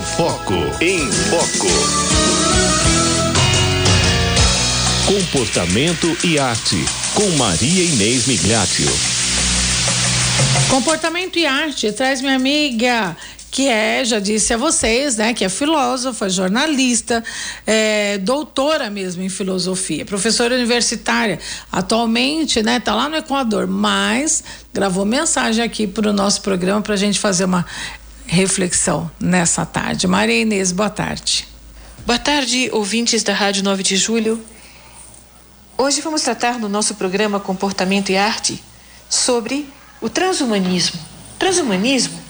Foco. Em Foco. Comportamento e arte. Com Maria Inês Migliaccio. Comportamento e arte traz minha amiga que é, já disse a vocês, né, que é filósofa, jornalista, é, doutora mesmo em filosofia, professora universitária, atualmente, né, tá lá no Equador, mas gravou mensagem aqui para o nosso programa para a gente fazer uma reflexão nessa tarde. Maria Inês, boa tarde. Boa tarde, ouvintes da Rádio 9 de Julho. Hoje vamos tratar no nosso programa Comportamento e Arte sobre o transhumanismo. Transhumanismo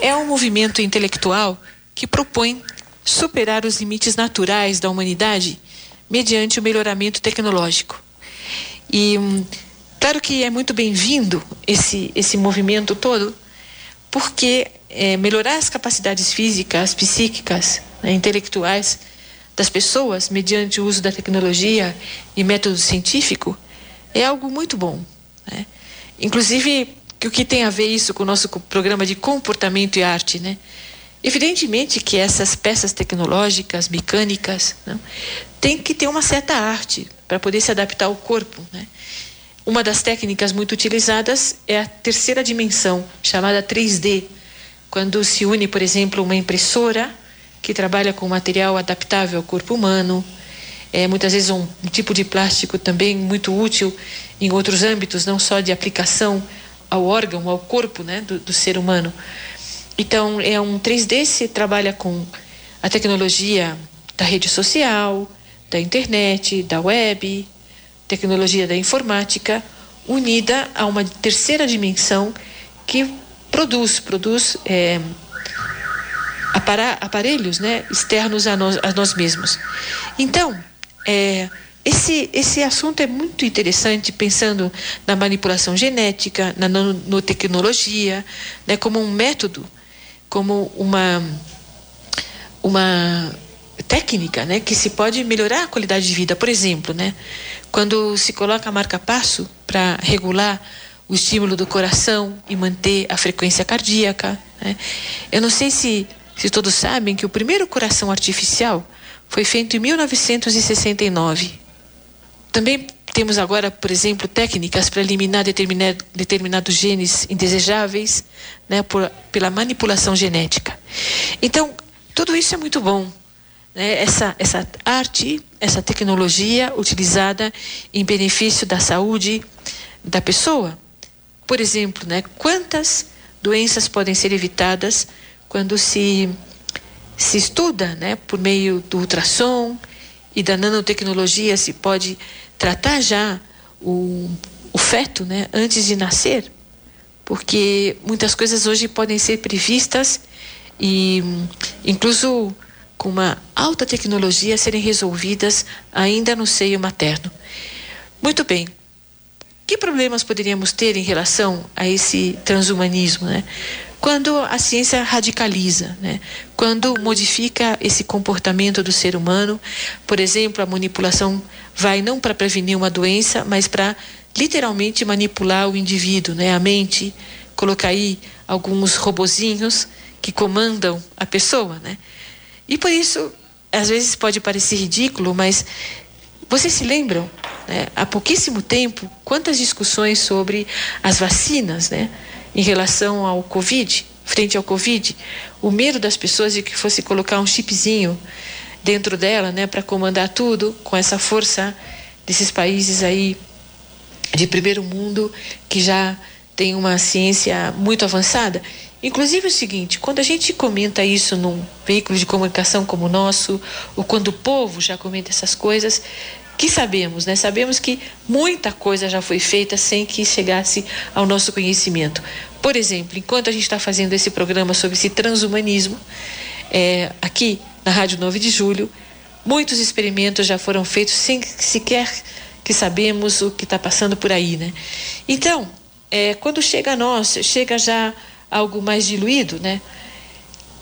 é um movimento intelectual que propõe superar os limites naturais da humanidade mediante o melhoramento tecnológico. E hum, claro que é muito bem-vindo esse, esse movimento todo, porque é, melhorar as capacidades físicas, psíquicas, né, intelectuais das pessoas mediante o uso da tecnologia e método científico é algo muito bom. Né? Inclusive, o que tem a ver isso com o nosso programa de comportamento e arte, né? Evidentemente que essas peças tecnológicas, mecânicas, né, tem que ter uma certa arte para poder se adaptar ao corpo, né? Uma das técnicas muito utilizadas é a terceira dimensão, chamada 3D, quando se une, por exemplo, uma impressora que trabalha com material adaptável ao corpo humano, é muitas vezes um, tipo de plástico também muito útil em outros âmbitos, não só de aplicação ao órgão, ao corpo né, do, do ser humano. Então, é um 3D se trabalha com a tecnologia da rede social, da internet, da web, tecnologia da informática, unida a uma terceira dimensão que produz, produz é, aparelhos né, externos a nós, a nós mesmos. Então, é, esse, esse assunto é muito interessante, pensando na manipulação genética, na nanotecnologia, né, como um método, como uma, uma técnica né, que se pode melhorar a qualidade de vida. Por exemplo, né, quando se coloca a marca-passo para regular o estímulo do coração e manter a frequência cardíaca. Né? Eu não sei se, se todos sabem que o primeiro coração artificial foi feito em 1969 também temos agora, por exemplo, técnicas para eliminar determinado, determinados genes indesejáveis né, por, pela manipulação genética. Então, tudo isso é muito bom. Né? Essa, essa arte, essa tecnologia utilizada em benefício da saúde da pessoa. Por exemplo, né, quantas doenças podem ser evitadas quando se, se estuda né, por meio do ultrassom e da nanotecnologia, se pode tratar já o, o feto né, antes de nascer, porque muitas coisas hoje podem ser previstas e incluso com uma alta tecnologia serem resolvidas ainda no seio materno. Muito bem. Que problemas poderíamos ter em relação a esse transhumanismo, né? Quando a ciência radicaliza, né? Quando modifica esse comportamento do ser humano, por exemplo, a manipulação vai não para prevenir uma doença, mas para literalmente manipular o indivíduo, né? A mente, colocar aí alguns robozinhos que comandam a pessoa, né? E por isso, às vezes pode parecer ridículo, mas vocês se lembram, né? há pouquíssimo tempo, quantas discussões sobre as vacinas, né? Em relação ao Covid, frente ao Covid, o medo das pessoas de que fosse colocar um chipzinho dentro dela, né, para comandar tudo com essa força desses países aí de primeiro mundo que já tem uma ciência muito avançada. Inclusive o seguinte, quando a gente comenta isso num veículo de comunicação como o nosso, ou quando o povo já comenta essas coisas, que sabemos, né? Sabemos que muita coisa já foi feita sem que chegasse ao nosso conhecimento. Por exemplo, enquanto a gente está fazendo esse programa sobre esse transhumanismo, é, aqui na Rádio 9 de Julho. Muitos experimentos já foram feitos sem sequer que sabemos o que está passando por aí, né? Então, é, quando chega a nós, chega já algo mais diluído, né?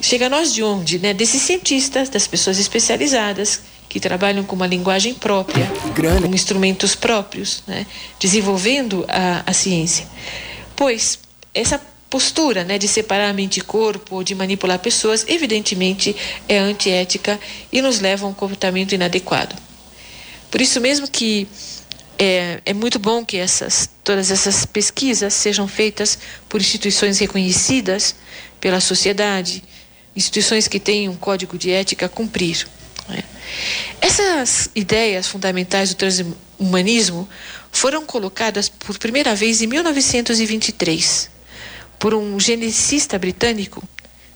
Chega a nós de onde? Né? Desses cientistas, das pessoas especializadas que trabalham com uma linguagem própria, com instrumentos próprios, né? desenvolvendo a, a ciência. Pois essa postura né, de separar mente e corpo, de manipular pessoas, evidentemente é antiética e nos leva a um comportamento inadequado. Por isso mesmo que é, é muito bom que essas, todas essas pesquisas sejam feitas por instituições reconhecidas pela sociedade, instituições que têm um código de ética a cumprir. Essas ideias fundamentais do transhumanismo foram colocadas por primeira vez em 1923 por um geneticista britânico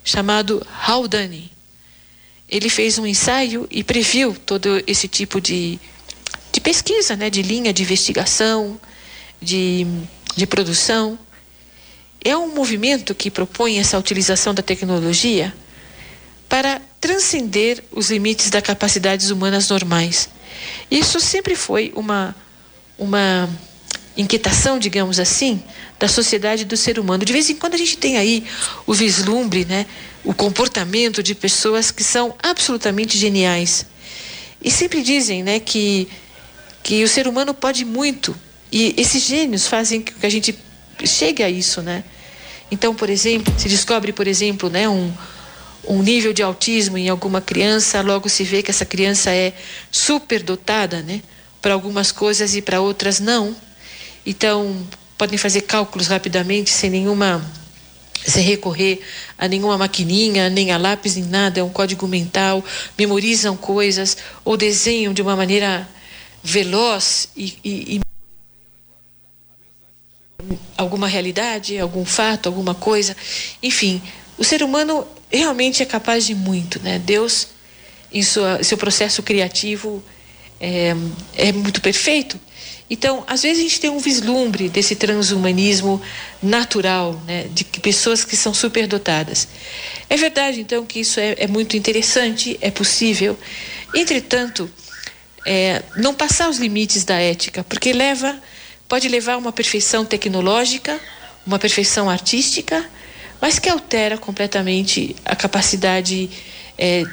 chamado Haldane. Ele fez um ensaio e previu todo esse tipo de, de pesquisa, né, de linha de investigação, de, de produção. É um movimento que propõe essa utilização da tecnologia transcender os limites das capacidades humanas normais. Isso sempre foi uma, uma inquietação, digamos assim, da sociedade do ser humano. De vez em quando a gente tem aí o vislumbre, né, o comportamento de pessoas que são absolutamente geniais. E sempre dizem, né, que que o ser humano pode muito e esses gênios fazem que a gente chegue a isso, né? Então, por exemplo, se descobre, por exemplo, né, um um nível de autismo em alguma criança, logo se vê que essa criança é superdotada, né? Para algumas coisas e para outras não. Então, podem fazer cálculos rapidamente sem nenhuma sem recorrer a nenhuma maquininha, nem a lápis, nem nada, é um código mental, memorizam coisas ou desenham de uma maneira veloz e, e, e alguma realidade, algum fato, alguma coisa, enfim, o ser humano realmente é capaz de muito, né? Deus, em sua, seu processo criativo, é, é muito perfeito então, às vezes a gente tem um vislumbre desse transhumanismo natural, né, de pessoas que são superdotadas. É verdade, então, que isso é, é muito interessante, é possível. Entretanto, é, não passar os limites da ética, porque leva, pode levar a uma perfeição tecnológica, uma perfeição artística, mas que altera completamente a capacidade é,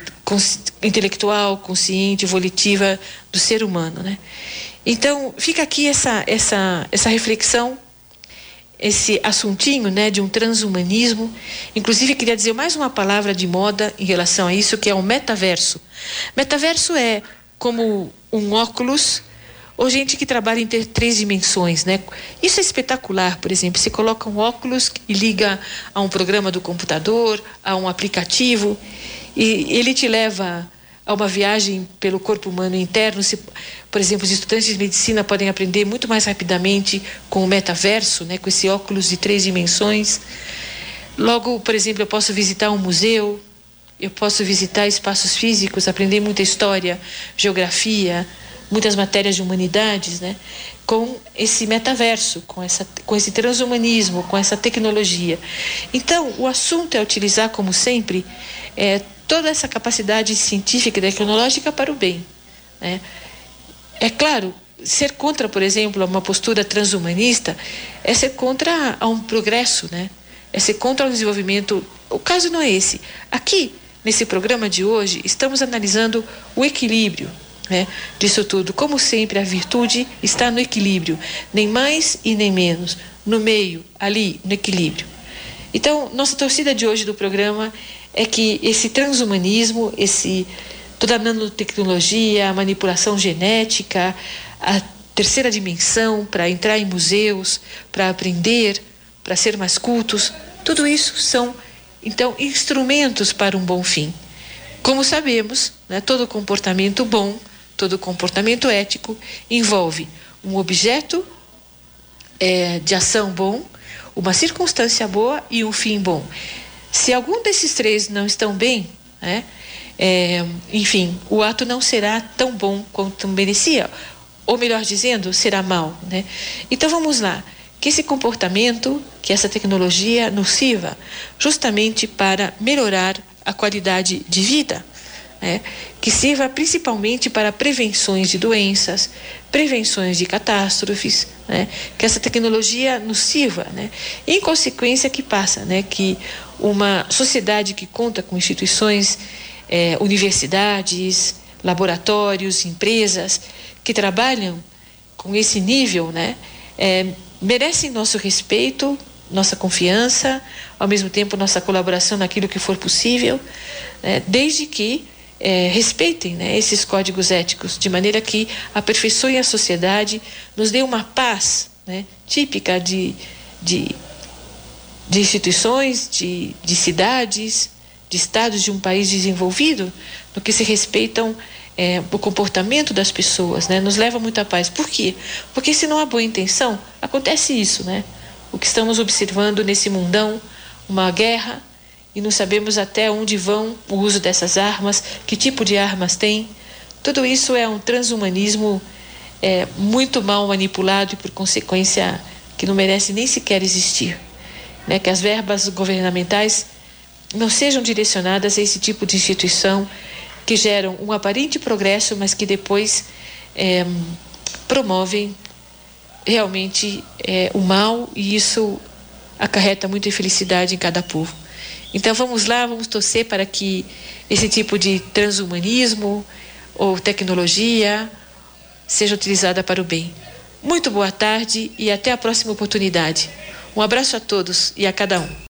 intelectual, consciente, volitiva do ser humano, né? Então, fica aqui essa, essa, essa reflexão, esse assuntinho né, de um transhumanismo. Inclusive, queria dizer mais uma palavra de moda em relação a isso, que é o metaverso. Metaverso é como um óculos ou gente que trabalha em ter três dimensões, né? Isso é espetacular, por exemplo, você coloca um óculos e liga a um programa do computador, a um aplicativo, e ele te leva a uma viagem pelo corpo humano interno. Se, por exemplo, os estudantes de medicina podem aprender muito mais rapidamente com o metaverso, né, com esse óculos de três dimensões. Logo, por exemplo, eu posso visitar um museu, eu posso visitar espaços físicos, aprender muita história, geografia, muitas matérias de humanidades, né? com esse metaverso, com, essa, com esse transhumanismo, com essa tecnologia. Então, o assunto é utilizar, como sempre, é, toda essa capacidade científica e tecnológica para o bem. Né? É claro, ser contra, por exemplo, uma postura transhumanista é ser contra a um progresso, né? é ser contra o desenvolvimento. O caso não é esse. Aqui, nesse programa de hoje, estamos analisando o equilíbrio né, disso tudo. Como sempre, a virtude está no equilíbrio, nem mais e nem menos, no meio, ali, no equilíbrio. Então, nossa torcida de hoje do programa é que esse transhumanismo, esse toda a nanotecnologia, a manipulação genética, a terceira dimensão para entrar em museus, para aprender, para ser mais cultos, tudo isso são então instrumentos para um bom fim. Como sabemos, né, todo comportamento bom, todo comportamento ético envolve um objeto é, de ação bom, uma circunstância boa e um fim bom. Se algum desses três não estão bem, né, é, enfim, o ato não será tão bom quanto merecia, ou melhor dizendo, será mal. Né? Então vamos lá. Que esse comportamento, que essa tecnologia nos sirva justamente para melhorar a qualidade de vida, né? que sirva principalmente para prevenções de doenças, prevenções de catástrofes, né? que essa tecnologia nos sirva, né? em consequência que passa, né? que uma sociedade que conta com instituições, eh, universidades, laboratórios, empresas que trabalham com esse nível, né, eh, merecem nosso respeito, nossa confiança, ao mesmo tempo nossa colaboração naquilo que for possível, né, desde que é, respeitem né, esses códigos éticos, de maneira que aperfeiçoem a sociedade, nos dê uma paz né, típica de, de, de instituições, de, de cidades, de estados de um país desenvolvido, no que se respeitam é, o comportamento das pessoas, né? Nos leva muita paz. Por quê? Porque se não há boa intenção, acontece isso, né? O que estamos observando nesse mundão, uma guerra, e não sabemos até onde vão o uso dessas armas, que tipo de armas tem. Tudo isso é um transhumanismo é, muito mal manipulado e, por consequência, que não merece nem sequer existir. Né? Que as verbas governamentais não sejam direcionadas a esse tipo de instituição que geram um aparente progresso, mas que depois é, promovem realmente é, o mal e isso acarreta muita infelicidade em cada povo. Então vamos lá, vamos torcer para que esse tipo de transhumanismo ou tecnologia seja utilizada para o bem. Muito boa tarde e até a próxima oportunidade. Um abraço a todos e a cada um.